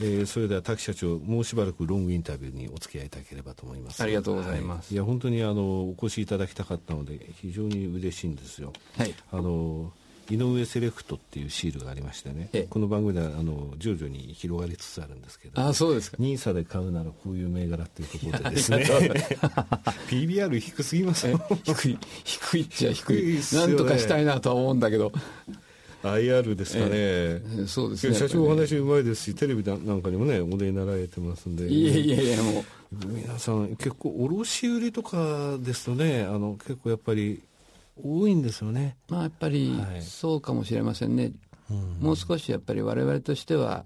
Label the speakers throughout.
Speaker 1: えー、それでは滝社長もうしばらくロングインタビューにお付き合いいただければと思います。
Speaker 2: ありがとうございます、
Speaker 1: はい、いや本当にあのお越しいただきたかったので非常に嬉しいんですよ。はい。あの井上セレクトっていうシールがありましてね、この番組ではあの徐々に広がりつつあるんですけど、
Speaker 2: あそうですか。
Speaker 1: ニーサで買うならこういう銘柄っていうところでですね。PBR 低すぎます
Speaker 2: 低い低いっちゃ低い、ね、なんとかしたいなとは思うんだけど
Speaker 1: IR ですかね、え
Speaker 2: ー、そうですね。
Speaker 1: 社長お話うまいですしテレビなんかにもねお出になられてますんで。
Speaker 2: いやいやいやも
Speaker 1: う。皆さん結構卸売とかですとねあの結構やっぱり多いんですよね。
Speaker 2: まあやっぱりそうかもしれませんね、はい、もう少しやっぱり我々としては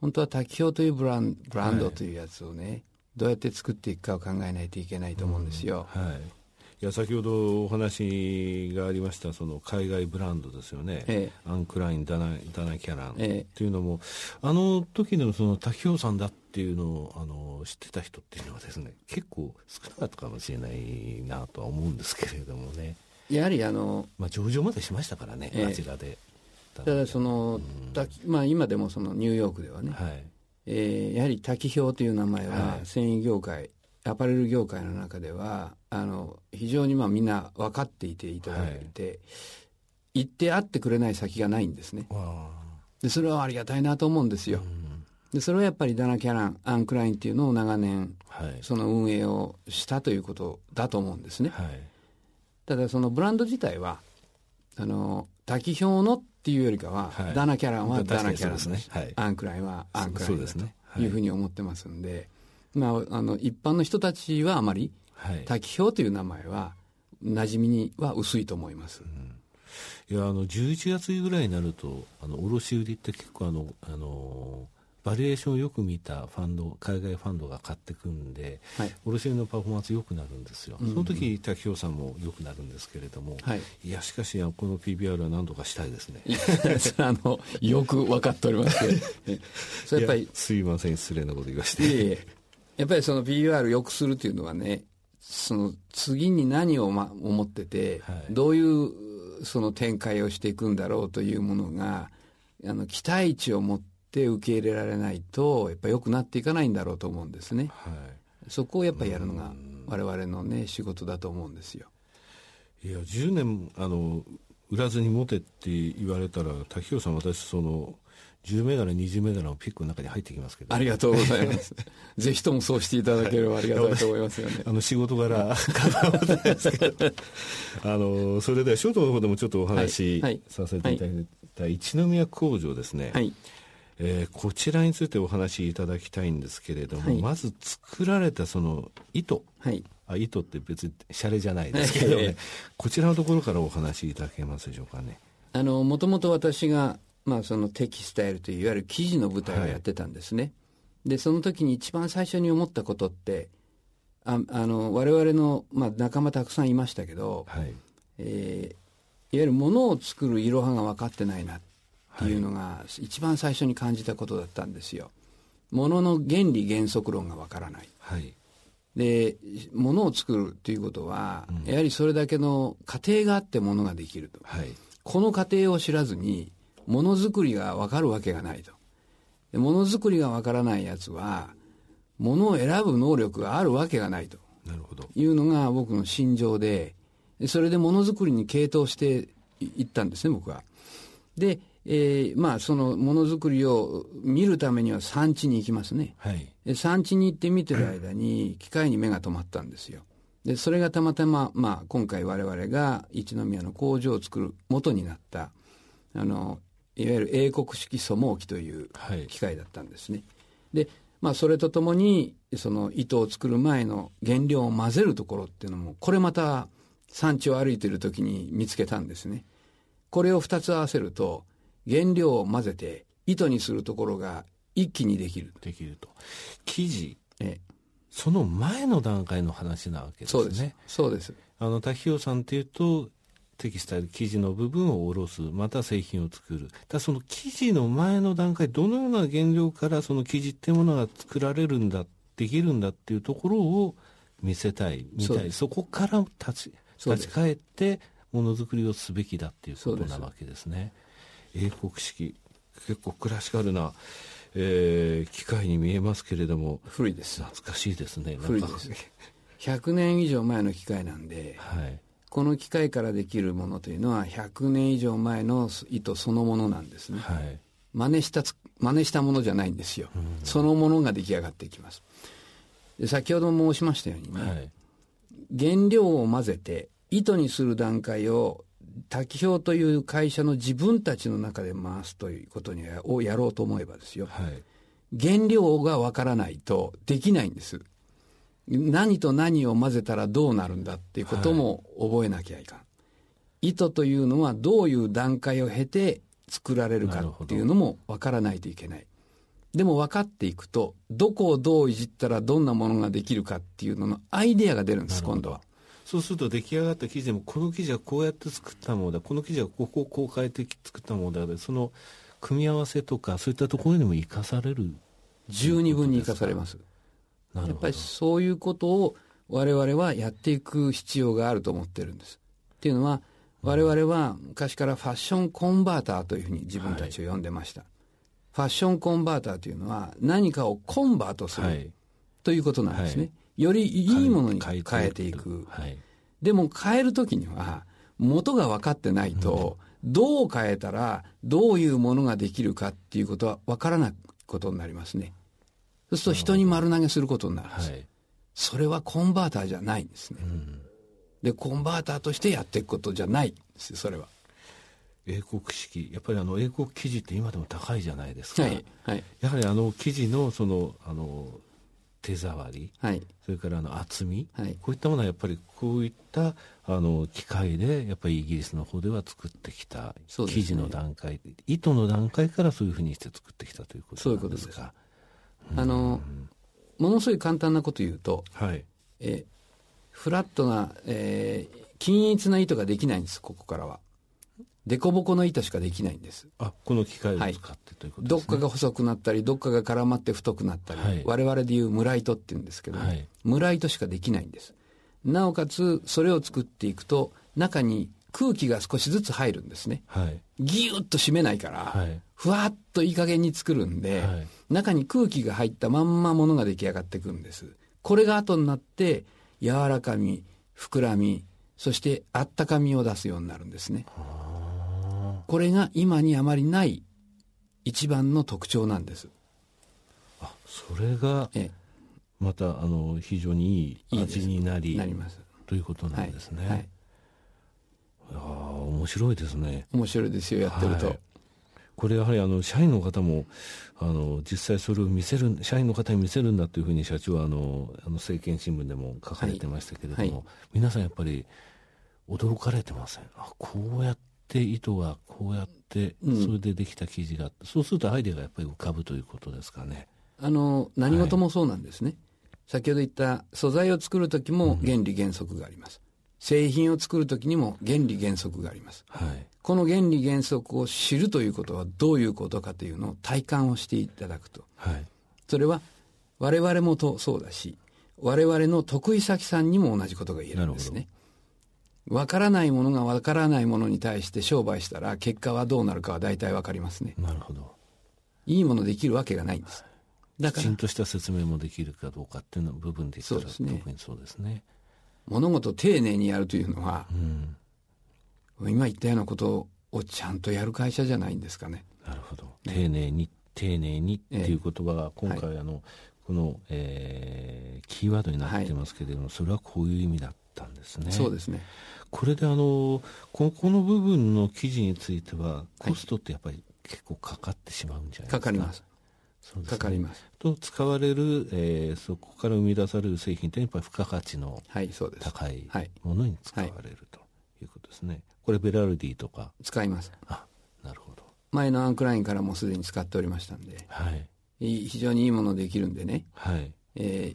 Speaker 2: 本当は滝氷というブランブランドというやつをね、はい、どうやって作っていくかを考えないといけないと思うんですよ、
Speaker 1: はいいや先ほどお話がありましたその海外ブランドですよね、ええ、アンクラインダナダナキャラン。っていうのも、え、あの時でもその滝氷さんだっていうのをあの知ってた人っていうのはですね結構少なかったかもしれないなとは思うんですけれどもね。
Speaker 2: やはりあの、
Speaker 1: まあ、上場までしましたからね、あちらで。
Speaker 2: ただその、うん、まあ、今でもそのニューヨークではね、はい、えー、やはり滝氷という名前は繊維業界、アパレル業界の中ではあの非常にまあみんな分かっていていただいて、はい、行って会ってくれない先がないんですね。でそれはありがたいなと思うんですよ、でそれはやっぱりダナ・キャランアン・クラインっていうのを長年、はい、その運営をしたということだと思うんですね、はい、ただそのブランド自体はあの滝氷のっていうよりかは、ダナ・キャランはダナ・キャランです、ね、アン・クラインはアン・クラインだというふうに思ってますんで、まあ、あの一般の人たちはあまり、はい、滝氷という名前は馴染みには薄いと思います。
Speaker 1: うん、いやあの11月ぐらいになるとあの卸売って結構あのあのバリエーションをよく見たファンド海外ファンドが買ってくんで、はい、卸売のパフォーマンス良くなるんですよ、うん。うん、その時滝氷さんも良くなるんですけれども、はい、いやしかしこの PBR は何とかしたいですね。
Speaker 2: あのよく分かっております
Speaker 1: それやっぱりすいません失礼なこと言わせて。いえいえ
Speaker 2: やっぱりその PUR 良くするというのはねその次に何を、ま、思ってて、はい、どういうその展開をしていくんだろうというものがあの期待値を持って受け入れられないとやっぱ良くなっていかないんだろうと思うんですね、はい、そこをやっぱりやるのが我々のね仕事だと思うんですよ。
Speaker 1: いや10年あの売らずに持てって言われたら滝氷さん私その10銘柄20銘柄のピックの中に入ってきますけど、
Speaker 2: ありがとうございます。ぜひともそうしていただければありがたいと思いますよね。
Speaker 1: あの仕事柄関わってですけどあのそれではショートの方でもちょっとお話しさせていただいた一宮工場ですね、はい。えー、こちらについてお話しいただきたいんですけれども、はい、まず作られたその糸、はい、あ糸って別にシャレじゃないですけどね、こちらのところからお話しいただけますでしょうかね。
Speaker 2: あのもともと私がまあ、そのテキスタイルといういわゆる記事の舞台をやってたんですね。はい、でその時に一番最初に思ったことってああの我々の、まあ、仲間たくさんいましたけど、はい、えー、いわゆるものを作るいろはが分かってないなっていうのが、一番最初に感じたことだったんですよ。ものの原理原則論が分からない。はい、でものを作るということは、うん、やはりそれだけの過程があってものができると、はい、この過程を知らずにものづくりがわかるわけがないと。ものづくりがわからないやつは、ものを選ぶ能力があるわけがないと。なるほど。いうのが僕の心情で、それでものづくりに傾倒していったんですね、僕は。で、えー、まあそのものづくりを見るためには産地に行きますね。はい。産地に行って見てる間に機械に目が止まったんですよ。で、それがたまたま、まあ今回我々が一宮の工場を作る元になった、あの、いわゆる英国式素毛機という機械だったんですね。はい、で、まあ、それとともにその糸を作る前の原料を混ぜるところっていうのもこれまた産地を歩いている時に見つけたんですね。これを2つ合わせると原料を混ぜて糸にするところが一気にできる。
Speaker 1: できると。生地、ええ、その前の段階の話なわけですね。そうです。
Speaker 2: そうです。
Speaker 1: あの、滝尾さんっていうと、テキスタイル生地の部分を下ろすまた製品を作る。だその生地の前の段階どのような原料からその生地っていうものが作られるんだできるんだっていうところを見せたい見たい。そこから立ち立ち返ってものづくりをすべきだっていうことなわけですね。英国式。結構クラシカルなえー、機械に見えますけれども。
Speaker 2: 古いです。
Speaker 1: 懐かしいですね。
Speaker 2: 古いです。100 年以上前の機械なんで、はい、この機械からできるものというのは100年以上前の糸そのものなんですね、はい、真似した真似したものじゃないんですよ、うん、そのものが出来上がっていきます。で先ほど申しましたようにね、はい、原料を混ぜて糸にする段階を滝表という会社の自分たちの中で回すということにをやろうと思えばですよ、はい、原料がわからないとできないんです何と何を混ぜたらどうなるんだっていうことも覚えなきゃいかん、はい、糸というのはどういう段階を経て作られるかっていうのもわからないといけない。でも分かっていくとどこをどういじったらどんなものができるかっていうののアイデアが出るんです今度は。
Speaker 1: そうすると出来上がった生地でもこの生地はこうやって作ったものだ。この生地はここをこう変えて作ったものだ。その組み合わせとかそういったところにも生かされる
Speaker 2: 十二分に生かされますやっぱりそういうことを我々はやっていく必要があると思ってるんです。っていうのは我々は昔からファッションコンバーターというふうに自分たちを呼んでました、はい、ファッションコンバーターというのは何かをコンバートする、はい、ということなんですね、はい。よりいいものに変えていく。はい、でも変えるときには、元が分かってないと、どう変えたらどういうものができるかっていうことは分からないことになりますね。そうすると人に丸投げすることになるんです。はい、それはコンバーターじゃないんですね。うん、で、コンバーターとしてやっていくことじゃないんですそれは。
Speaker 1: 英国式。やっぱりあの英国生地って今でも高いじゃないですか、はいはい、やはりあの生地のそのあの手触り、はい、それからあの厚み、はい、こういったものはやっぱりこういったあの機械でやっぱりイギリスの方では作ってきた、生地の段階糸の段階からそういうふうにして作ってきたということなんですか
Speaker 2: あのものすごい簡単なこと言うと、はい、えフラットな、えー、均一な糸ができないんですここからは。凸凹の糸しかできないんです。
Speaker 1: あ、この機械を使ってということで
Speaker 2: すね、はい、どっかが細くなったり、どっかが絡まって太くなったり、はい、我々でいうムラ糸って言うんですけど、はい、ムラ糸しかできないんです。なおかつ、それを作っていくと、中に空気が少しずつ入るんですね。はい、ギュッと締めないから、はい、ふわっといい加減に作るんで、はい、中に空気が入ったまんまものが出来上がってくるんです。これが後になって、柔らかみ、膨らみ、そしてあったかみを出すようになるんですね。これが今にあまりない一番の特徴なんです。
Speaker 1: あそれがまたあの非常にいい味になり
Speaker 2: なります
Speaker 1: ということなんですね。はいはい、あ面白いですね。
Speaker 2: 面白いですよやってると。はい、
Speaker 1: これやはりあの社員の方もあの実際それを見せる社員の方に見せるんだというふうに社長はあのあの政見新聞でも書かれてましたけれども、皆さんやっぱり驚かれてません。あこうやって糸がこうやってそれでできた生地があって、うん、そうするとアイデアがやっぱり浮かぶということですかね。
Speaker 2: あの何事もそうなんですね、はい、先ほど言った素材を作る時も原理原則があります、うん、製品を作る時にも原理原則があります、はい、この原理原則を知るということはどういうことかというのを体感をしていただくと、はい、それは我々もとそうだし我々の得意先さんにも同じことが言えるんですね。わからないものがわからないものに対して商売したら結果はどうなるかは大体わかりますね。
Speaker 1: なるほど。
Speaker 2: いいものできるわけがないんです。
Speaker 1: だからきちんとした説明もできるかどうかっていうの部分で言ったら、ね、特にそうですね。
Speaker 2: 物事を丁寧にやるというのは、うん、今言ったようなことをちゃんとやる会社じゃないんですかね。
Speaker 1: なるほど。丁寧に、丁寧にっていう言葉が今回、あの、はい、この、えー、キーワードになってますけれども、はい、それはこういう意味だったんですね。
Speaker 2: そうですね。
Speaker 1: これであのここの部分の記事についてはコストってやっぱり結構かかってしまうんじゃないですか。
Speaker 2: かかります。ね、かかります。
Speaker 1: と使われる、えー、そこから生み出される製品ってやっぱり付加価値の高いものに使われる、ということですね。これベラルディとか。
Speaker 2: 使います。
Speaker 1: あ、なるほど。
Speaker 2: 前のアンクラインからもすでに使っておりましたんで、はい、非常にいいものできるんでね、はい。え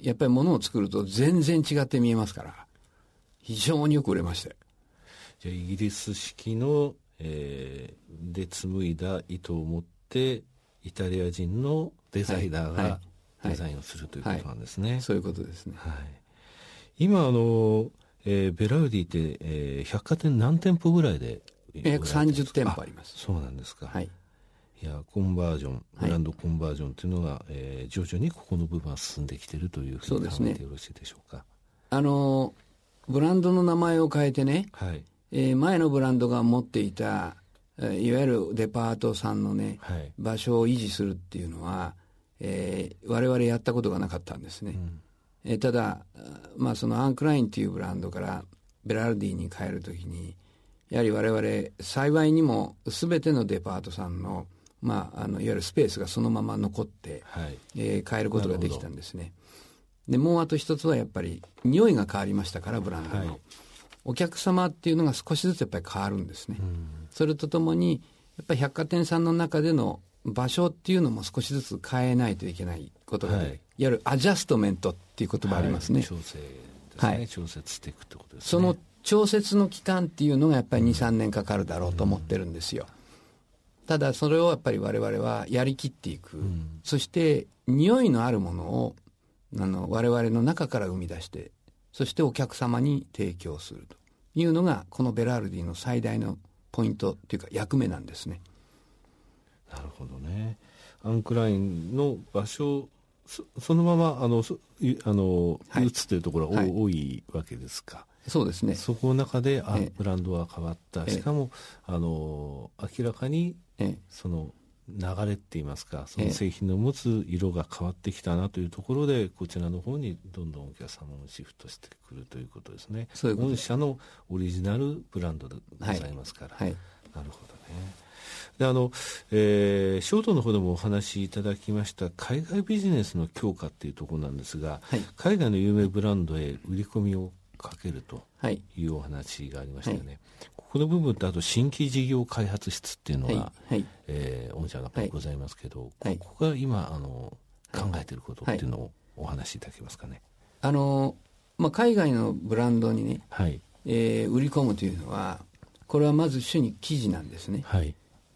Speaker 2: ー、やっぱりものを作ると全然違って見えますから。非常によく売れました
Speaker 1: じゃあイギリス式の、えー、で紡いだ糸を持ってイタリア人のデザイナーがデザインをするということなんですね、はいはい、
Speaker 2: そういうことですね、はい、
Speaker 1: 今あの、えー、ベラウディって、えー、百貨店何店舗ぐらいで
Speaker 2: 約30店舗あります。
Speaker 1: そうなんですか、はい。いやコンバージョンブランドコンバージョンというのが、はい、えー、徐々にここの部分は進んできているというふうに考えてよろしいでしょうか？うね、
Speaker 2: あのブランドの名前を変えてね、はい。えー、前のブランドが持っていたいわゆるデパートさんのね、はい、場所を維持するっていうのは、えー、我々やったことがなかったんですね。うんえー、ただ、まあ、そのアンクラインっていうブランドからベラルディに変えるときにやはり我々幸いにも全てのデパートさんの,、まあ、あのいわゆるスペースがそのまま残って、はい。えー、変えることができたんですね。でもうあと一つはやっぱり匂いが変わりましたからブランドの、はい、お客様っていうのが少しずつやっぱり変わるんですね。それとともにやっぱり百貨店さんの中での場所っていうのも少しずつ変えないといけないことが、はい、いわゆるアジャストメントっていう言葉ありますね。はい、
Speaker 1: 調整ですね、はい、調節していくってことですね。
Speaker 2: その調節の期間っていうのがやっぱり2、3年かかるだろうと思ってるんですよ。ただそれをやっぱり我々はやりきっていく。うん、そして匂いのあるものをあの我々の中から生み出して、そしてお客様に提供するというのがこのベラルディの最大のポイントっていうか役目なんですね。
Speaker 1: なるほどね。アンクラインの場所そそのままあのあの、はい、移っているところが、はい、多いわけですか。
Speaker 2: そうですね。
Speaker 1: そこの中であブランドは変わった。しかもあの明らかにその流れって言いますかその製品の持つ色が変わってきたなというところでこちらの方にどんどんお客様もシフトしてくるということですね。御社のオリジナルブランドでございますから、はい。はい、なるほどねであの、えー、ショートの方でもお話しいただきました海外ビジネスの強化っていうところなんですが、はい、海外の有名ブランドへ売り込みをかけるとい。うお話がありましたよね。はい、ここの部分とあと新規事業開発室っていうのが、はい。はい、えー、御社がございますけど、ここが今あの考えていることっていうのをお話しいただけますかね。
Speaker 2: あのまあ、海外のブランドにね、はい。えー、売り込むというのはこれはまず主に記事なんですね。はい、で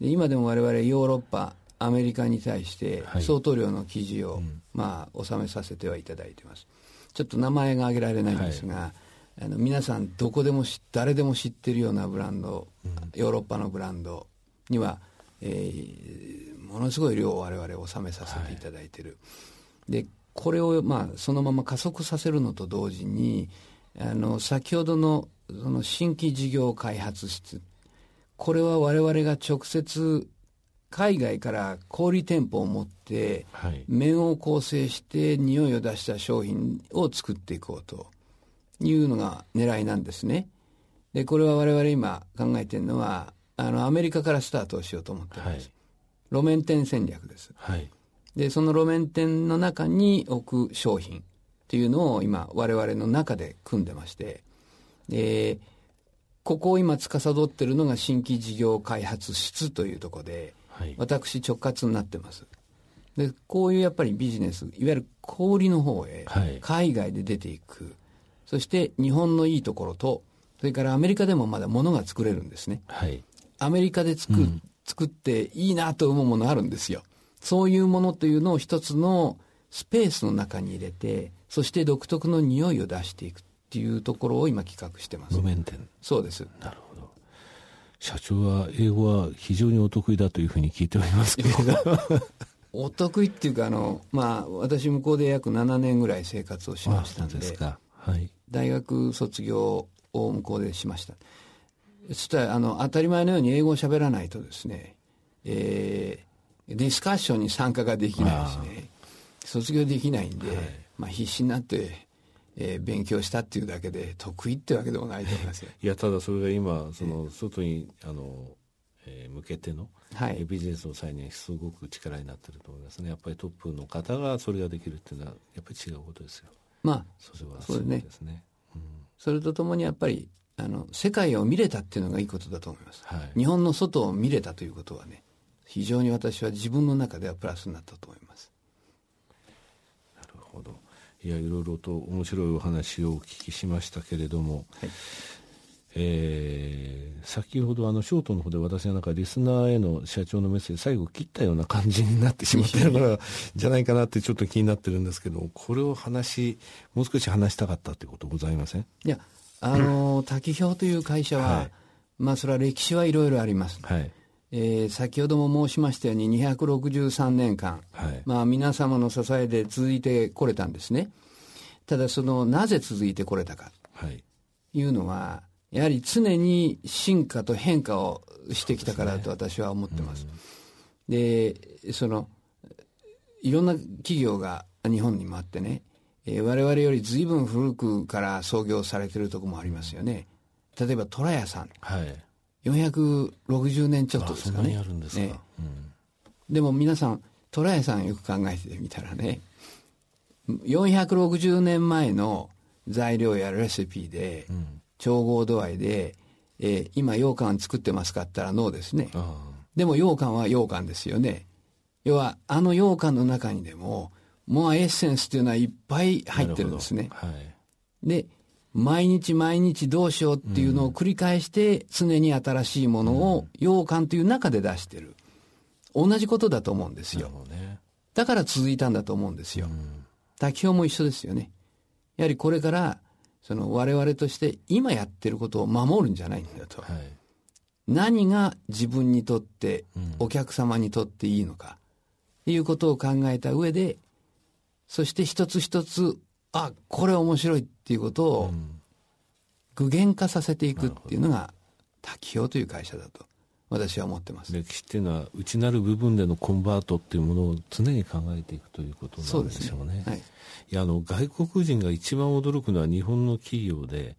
Speaker 2: 今でも我々ヨーロッパアメリカに対して相当量の記事を、はいうん、まあ、納めさせてはいただいてます。ちょっと名前が挙げられないんですが、はい。あの皆さんどこでも誰でも知ってるようなブランド、うん、ヨーロッパのブランドには、えー、ものすごい量を我々納めさせていただいてる、はい、でこれを、まあ、そのまま加速させるのと同時にあの先ほどのその新規事業開発室これは我々が直接海外から小売店舗を持って、はい、面を構成して匂いを出した商品を作っていこうと。いうのが狙いなんですね。で、これは我々今考えてるのは、あの、アメリカからスタートをしようと思ってます。はい、路面店戦略です。はい、で、その路面店の中に置く商品っていうのを今我々の中で組んでまして、で、ここを今司ってるのが新規事業開発室というところで、はい、私直括になってます。で、こういうやっぱりビジネス、いわゆる小売の方へ、海外で出ていく。そして日本のいいところと、それからアメリカでもまだ物が作れるんですね。はい。アメリカで作,、うん、作っていいなと思うものあるんですよ。そういうものというのを一つのスペースの中に入れて、そして独特の匂いを出していくっていうところを今企画してます。
Speaker 1: 路面店。
Speaker 2: そうです。
Speaker 1: なるほど。社長は英語は非常にお得意だというふうに聞いておりますけれど。
Speaker 2: お得意っていうかあの、まあ、私向こうで約7年ぐらい生活をしましたんで。ですか。はい。大学卒業を向こうでしました。そしたらあの当たり前のように英語を喋らないとですね、えー、ディスカッションに参加ができないしね卒業できないんで、はい、まあ、必死になって、えー、勉強したっていうだけで得意ってわけでもないと思います
Speaker 1: いやただそれが今その外にあの、えー、向けての、はい、ビジネスの際にすごく力になってると思いますね。やっぱりトップの方がそれができるっていうのはやっぱり違うことですよ。
Speaker 2: まあ、それはそうですね。うん、それとともにやっぱりあの世界を見れたっていうのがいいことだと思います、はい、日本の外を見れたということはね非常に私は自分の中ではプラスになったと思います。
Speaker 1: なるほどいやいろいろと面白いお話をお聞きしましたけれども、はい、えー、先ほどあのショートの方で私の中リスナーへの社長のメッセージ最後切ったような感じになってしまってるからじゃないかなってちょっと気になってるんですけどこれを話もう少し話したかったってことございません？
Speaker 2: いやあの、滝氷という会社は、はい、まあそれは歴史はいろいろあります、はい、えー、先ほども申しましたように263年間、はい、まあ、皆様の支えで続いてこれたんですね。ただそのなぜ続いてこれたかいうのは、やはり常に進化と変化をしてきたからと私は思ってます。で、ねそのいろんな企業が日本にもあってね、えー、我々より随分古くから創業されてるとこもありますよね。例えば虎屋さん。はい460年ちょっとですかね。ねうん、でも皆さん、虎屋さんよく考えてみたらね、460年前の材料やレシピで、うん、調合度合いで、えー、今羊羹作ってますかって言ったらノーですね。でも羊羹は羊羹ですよね。要は、あの羊羹の中にでも、モアエッセンスっていうのはいっぱい入ってるんですね。はい、で、毎日毎日どうしようっていうのを繰り返して常に新しいものを羊羹という中で出してる。同じことだと思うんですよ。ね、だから続いたんだと思うんですよ。滝表も一緒ですよね。やはりこれからその我々として今やってることを守るんじゃないんだと。はい、何が自分にとって、お客様にとっていいのか、いうことを考えた上で、そして一つ一つあこれ面白いっていうことを具現化させていくっていうのが滝表という会社だと私は思ってます。
Speaker 1: 歴史っていうのは内なる部分でのコンバートっていうものを常に考えていくということなんでしょうね。うね。はい、いやあの外国人が一番驚くのは日本の企業で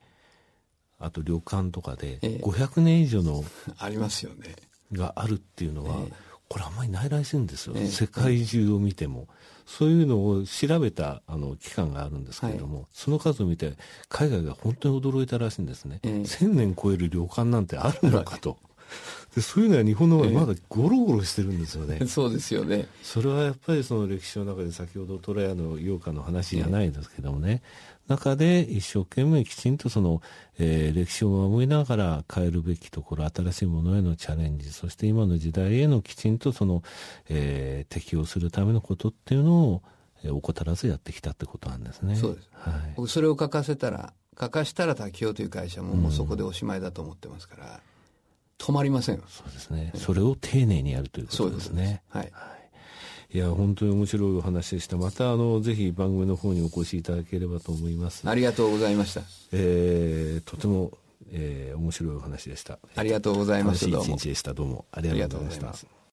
Speaker 1: あと旅館とかで500年以上の、
Speaker 2: ええ、ありますよね。
Speaker 1: があるっていうのは、え、これあんまりないらしいんですよ、世界中を見ても。そういうのを調べたあの機関があるんですけれども、はい、その数を見て海外が本当に驚いたらしいんですね、えー、1000年超える旅館なんてあるのかと。でそういうのは日本の方がまだゴロゴロしてるんですよね、
Speaker 2: えー、そうですよね。
Speaker 1: それはやっぱりその歴史の中で先ほど虎屋の洋歌の話じゃないですけどもね、中で一生懸命きちんとその、えー、歴史を守りながら変えるべきところ新しいものへのチャレンジそして今の時代へのきちんとその、えー、適応するためのことっていうのを、えー、怠らずやってきたってことなんですね。
Speaker 2: そうです、はい、僕それを書かせたら書かしたら滝尾という会社ももうそこでおしまいだと思ってますから、うん、止まりません
Speaker 1: そうですね、それを丁寧にやるということですね。はい、はいいや本当に面白いお話でした。またあのぜひ番組の方にお越しいただければと思います。
Speaker 2: ありがとうございました、
Speaker 1: えー、とても、えー、面白いお話でした。
Speaker 2: ありがとうございます。
Speaker 1: 楽しい一日でした。どうも。ありがとうございました